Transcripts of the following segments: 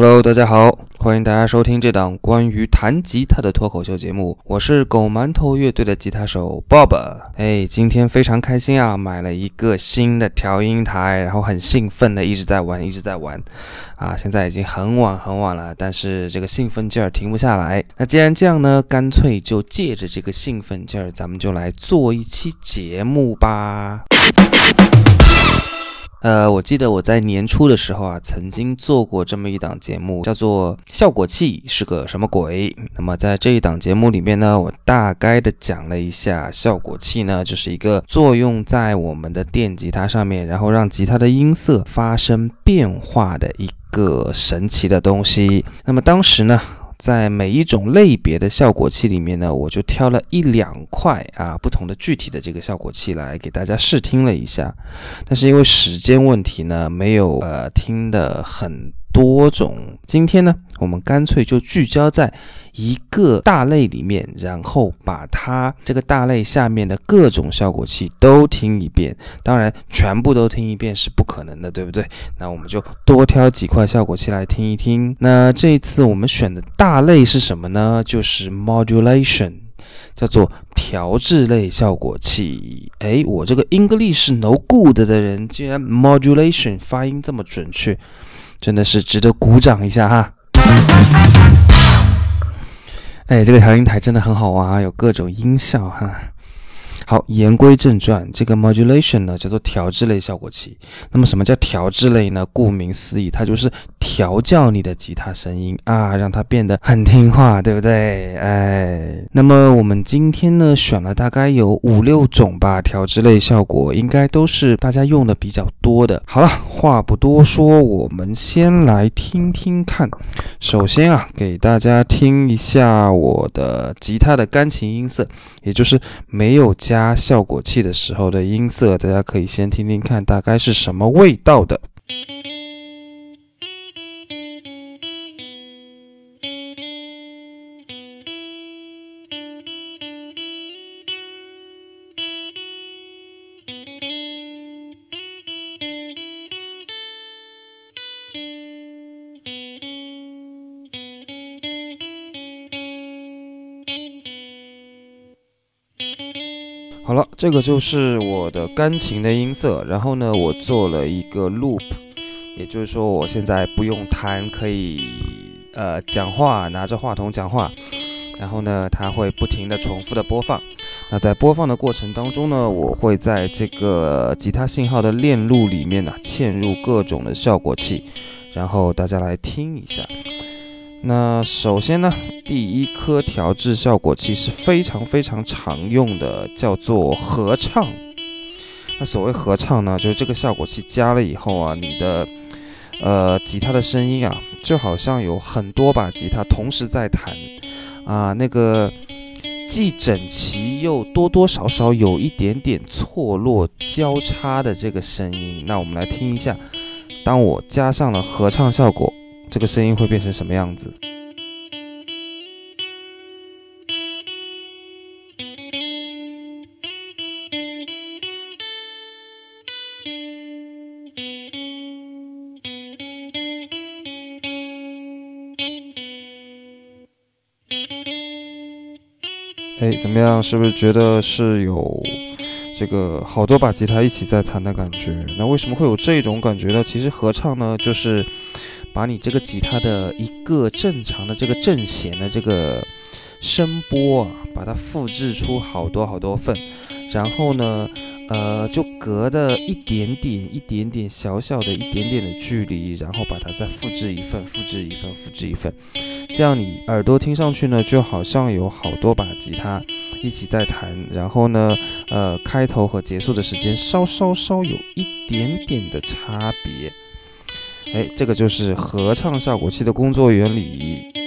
Hello，大家好，欢迎大家收听这档关于弹吉他的脱口秀节目。我是狗馒头乐队的吉他手 Bob。哎，今天非常开心啊，买了一个新的调音台，然后很兴奋的一直在玩，一直在玩。啊，现在已经很晚很晚了，但是这个兴奋劲儿停不下来。那既然这样呢，干脆就借着这个兴奋劲儿，咱们就来做一期节目吧。呃，我记得我在年初的时候啊，曾经做过这么一档节目，叫做《效果器是个什么鬼》。那么在这一档节目里面呢，我大概的讲了一下，效果器呢就是一个作用在我们的电吉他上面，然后让吉他的音色发生变化的一个神奇的东西。那么当时呢。在每一种类别的效果器里面呢，我就挑了一两块啊不同的具体的这个效果器来给大家试听了一下，但是因为时间问题呢，没有呃听得很。多种，今天呢，我们干脆就聚焦在一个大类里面，然后把它这个大类下面的各种效果器都听一遍。当然，全部都听一遍是不可能的，对不对？那我们就多挑几块效果器来听一听。那这一次我们选的大类是什么呢？就是 modulation，叫做调制类效果器。哎，我这个 English no good 的人，竟然 modulation 发音这么准确。真的是值得鼓掌一下哈！哎，这个调音台真的很好玩啊，有各种音效哈。好，言归正传，这个 modulation 呢叫做调制类效果器。那么什么叫调制类呢？顾名思义，它就是调教你的吉他声音啊，让它变得很听话，对不对？哎，那么我们今天呢选了大概有五六种吧，调制类效果应该都是大家用的比较多的。好了，话不多说，我们先来听听看。首先啊，给大家听一下我的吉他的钢琴音色，也就是没有加。加效果器的时候的音色，大家可以先听听看，大概是什么味道的。好了，这个就是我的钢琴的音色。然后呢，我做了一个 loop，也就是说，我现在不用弹，可以呃讲话，拿着话筒讲话。然后呢，它会不停的重复的播放。那在播放的过程当中呢，我会在这个吉他信号的链路里面呢嵌入各种的效果器，然后大家来听一下。那首先呢，第一颗调制效果器是非常非常常用的，叫做合唱。那所谓合唱呢，就是这个效果器加了以后啊，你的呃吉他的声音啊，就好像有很多把吉他同时在弹啊，那个既整齐又多多少少有一点点错落交叉的这个声音。那我们来听一下，当我加上了合唱效果。这个声音会变成什么样子？哎，怎么样？是不是觉得是有这个好多把吉他一起在弹的感觉？那为什么会有这种感觉呢？其实合唱呢，就是。把你这个吉他的一个正常的这个正弦的这个声波啊，把它复制出好多好多份，然后呢，呃，就隔的一点点、一点点小小的一点点的距离，然后把它再复制一份、复制一份、复制一份，这样你耳朵听上去呢，就好像有好多把吉他一起在弹，然后呢，呃，开头和结束的时间稍稍稍有一点点的差别。哎，这个就是合唱效果器的工作原理。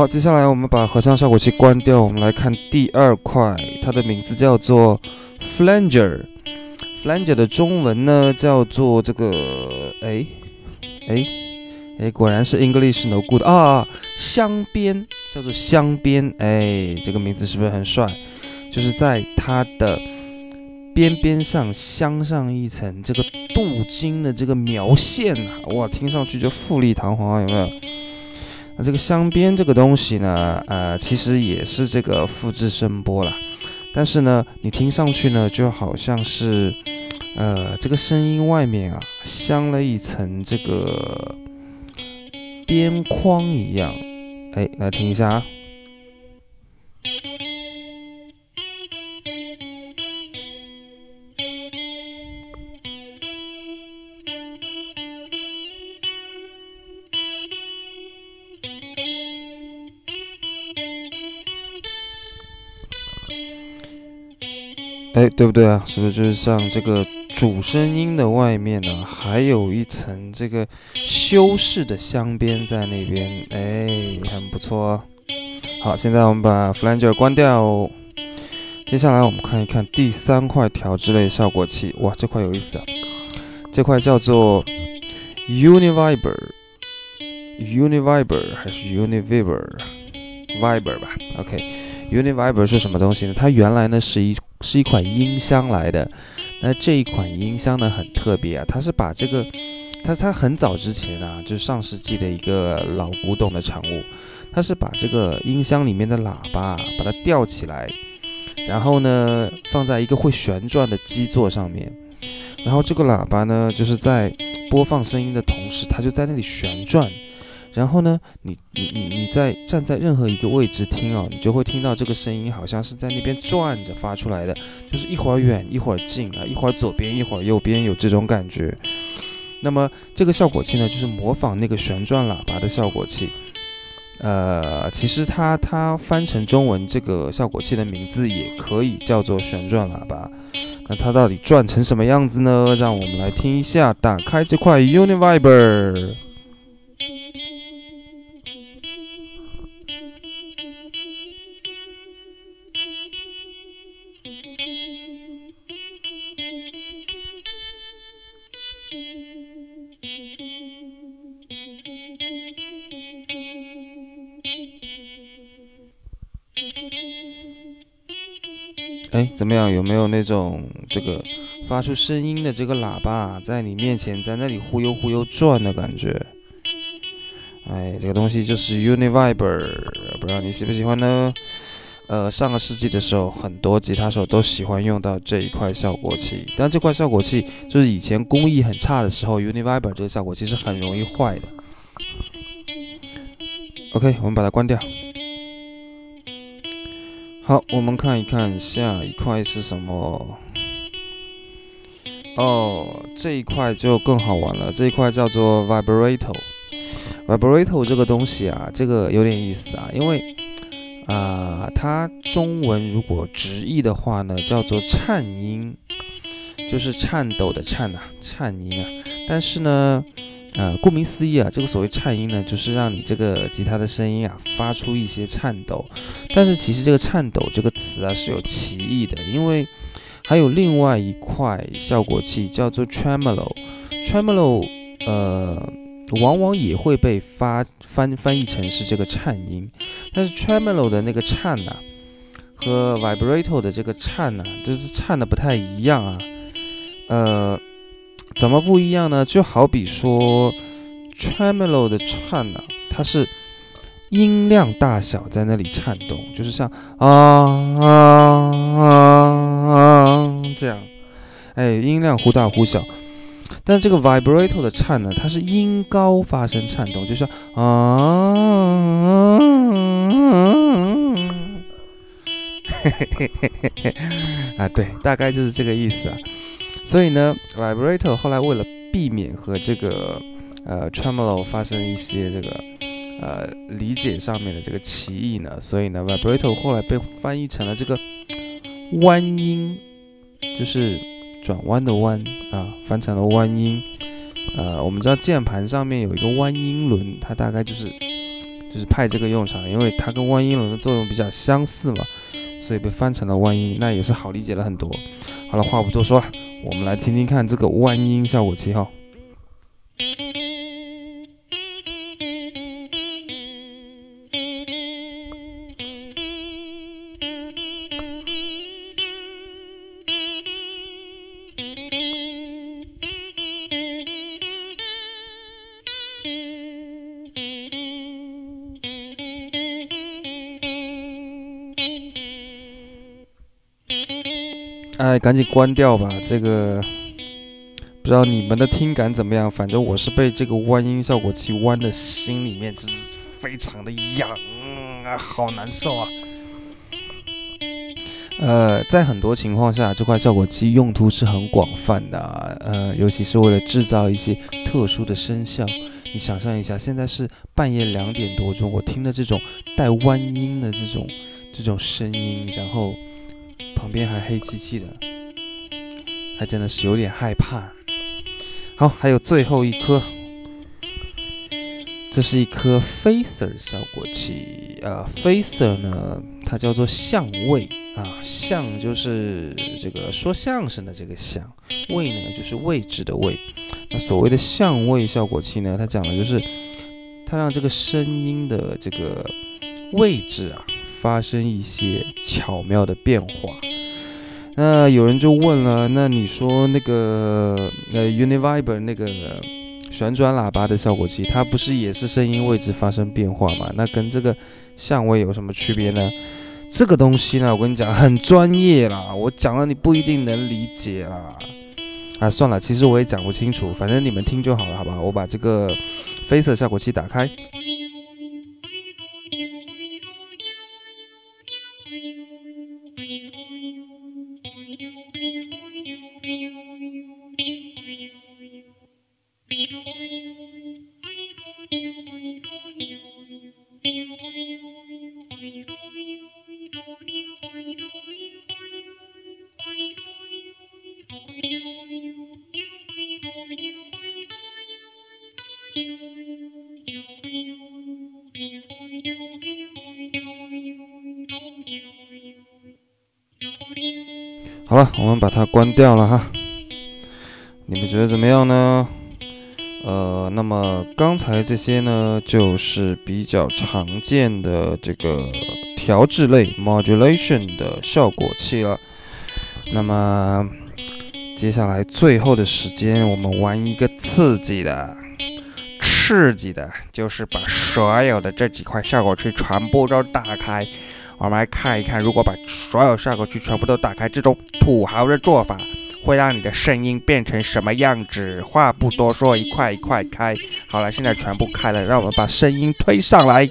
好，接下来我们把合唱效果器关掉，我们来看第二块，它的名字叫做 flanger。flanger 的中文呢叫做这个，哎，哎，哎，果然是 English no good 啊，镶边，叫做镶边，哎，这个名字是不是很帅？就是在它的边边上镶上一层这个镀金的这个描线啊，哇，听上去就富丽堂皇，有没有？那这个镶边这个东西呢，呃，其实也是这个复制声波啦。但是呢，你听上去呢，就好像是，呃，这个声音外面啊，镶了一层这个边框一样。哎，来听一下啊。哎，对不对啊？是不是就是像这个主声音的外面呢，还有一层这个修饰的镶边在那边？哎，很不错哦。好，现在我们把 flanger 关掉。接下来我们看一看第三块调制类效果器。哇，这块有意思啊！这块叫做 Univiber，Univiber 还是 Univiber？Viber 吧。OK，Univiber 是什么东西呢？它原来呢是一是一款音箱来的，那这一款音箱呢很特别啊，它是把这个，它它很早之前啊，就上世纪的一个老古董的产物，它是把这个音箱里面的喇叭把它吊起来，然后呢放在一个会旋转的基座上面，然后这个喇叭呢就是在播放声音的同时，它就在那里旋转。然后呢，你你你你在站在任何一个位置听哦，你就会听到这个声音，好像是在那边转着发出来的，就是一会儿远一会儿近啊，一会儿左边一会儿右边，有这种感觉。那么这个效果器呢，就是模仿那个旋转喇叭的效果器。呃，其实它它翻成中文，这个效果器的名字也可以叫做旋转喇叭。那它到底转成什么样子呢？让我们来听一下。打开这块 Univiber。哎，怎么样？有没有那种这个发出声音的这个喇叭在你面前，在那里忽悠忽悠转的感觉？哎，这个东西就是 Univiber，不知道你喜不喜欢呢？呃，上个世纪的时候，很多吉他手都喜欢用到这一块效果器，但这块效果器就是以前工艺很差的时候，Univiber 这个效果器是很容易坏的。OK，我们把它关掉。好，我们看一看下一块是什么。哦，这一块就更好玩了。这一块叫做 vibrato。vibrato 这个东西啊，这个有点意思啊，因为啊，它中文如果直译的话呢，叫做颤音，就是颤抖的颤呐，颤音啊。但是呢。呃，顾名思义啊，这个所谓颤音呢，就是让你这个吉他的声音啊发出一些颤抖。但是其实这个颤抖这个词啊是有歧义的，因为还有另外一块效果器叫做 tremolo，tremolo 呃往往也会被发翻翻译成是这个颤音。但是 tremolo 的那个颤呐，和 vibrato 的这个颤呐，就是颤的不太一样啊，呃。怎么不一样呢？就好比说，tremolo 的颤呢，它是音量大小在那里颤动，就是像啊啊啊啊这样，哎，音量忽大忽小。但这个 vibrato 的颤呢，它是音高发生颤动，就像啊，嘿嘿嘿嘿嘿嘿，啊，对，大概就是这个意思啊。所以呢，vibrato 后来为了避免和这个呃 tremolo 发生一些这个呃理解上面的这个歧义呢，所以呢，vibrato 后来被翻译成了这个弯音，就是转弯的弯啊，翻成了弯音。呃，我们知道键盘上面有一个弯音轮，它大概就是就是派这个用场，因为它跟弯音轮的作用比较相似嘛，所以被翻成了万音，那也是好理解了很多。好了，话不多说了，我们来听听看这个万音效果器哈。哎，赶紧关掉吧！这个不知道你们的听感怎么样，反正我是被这个弯音效果器弯的心里面就是非常的痒啊，好难受啊！呃，在很多情况下，这块效果器用途是很广泛的，啊呃，尤其是为了制造一些特殊的声效。你想象一下，现在是半夜两点多钟，我听的这种带弯音的这种这种声音，然后。旁边还黑漆漆的，还真的是有点害怕。好，还有最后一颗，这是一颗 Facer 效果器啊。Facer 呢，它叫做相位啊，相就是这个说相声的这个相，位呢就是位置的位。那所谓的相位效果器呢，它讲的就是它让这个声音的这个位置啊发生一些巧妙的变化。那有人就问了，那你说那个呃，Univiber 那个旋转喇叭的效果器，它不是也是声音位置发生变化吗？那跟这个相位有什么区别呢？这个东西呢，我跟你讲很专业啦，我讲了你不一定能理解啦。啊，算了，其实我也讲不清楚，反正你们听就好了，好吧？我把这个飞色效果器打开。我们把它关掉了哈。你们觉得怎么样呢？呃，那么刚才这些呢，就是比较常见的这个调制类 （modulation） 的效果器了。那么接下来最后的时间，我们玩一个刺激的、刺激的，就是把所有的这几块效果器全部都打开。我们来看一看，如果把所有效果器全部都打开，这种土豪的做法会让你的声音变成什么样子？话不多说，一块一块开。好了，现在全部开了，让我们把声音推上来。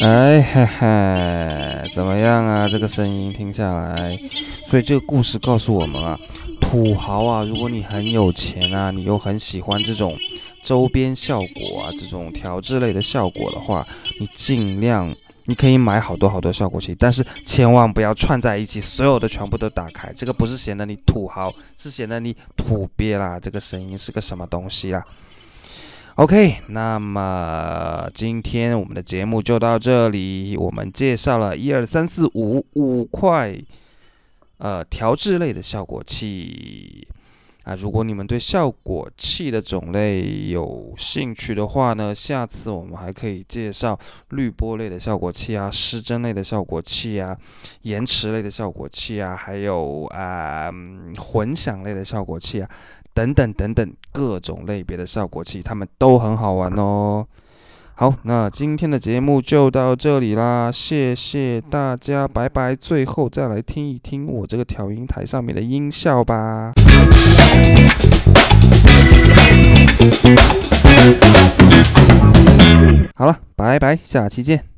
哎嘿嘿，怎么样啊？这个声音听下来，所以这个故事告诉我们啊，土豪啊，如果你很有钱啊，你又很喜欢这种周边效果啊，这种调制类的效果的话，你尽量你可以买好多好多效果器，但是千万不要串在一起，所有的全部都打开，这个不是显得你土豪，是显得你土鳖啦。这个声音是个什么东西啦？OK，那么今天我们的节目就到这里。我们介绍了一二三四五五块，呃，调制类的效果器啊。如果你们对效果器的种类有兴趣的话呢，下次我们还可以介绍滤波类的效果器啊，失真类的效果器啊，延迟类的效果器啊，还有啊混响类的效果器啊。等等等等，各种类别的效果器，它们都很好玩哦。好，那今天的节目就到这里啦，谢谢大家，拜拜。最后再来听一听我这个调音台上面的音效吧。好了，拜拜，下期见。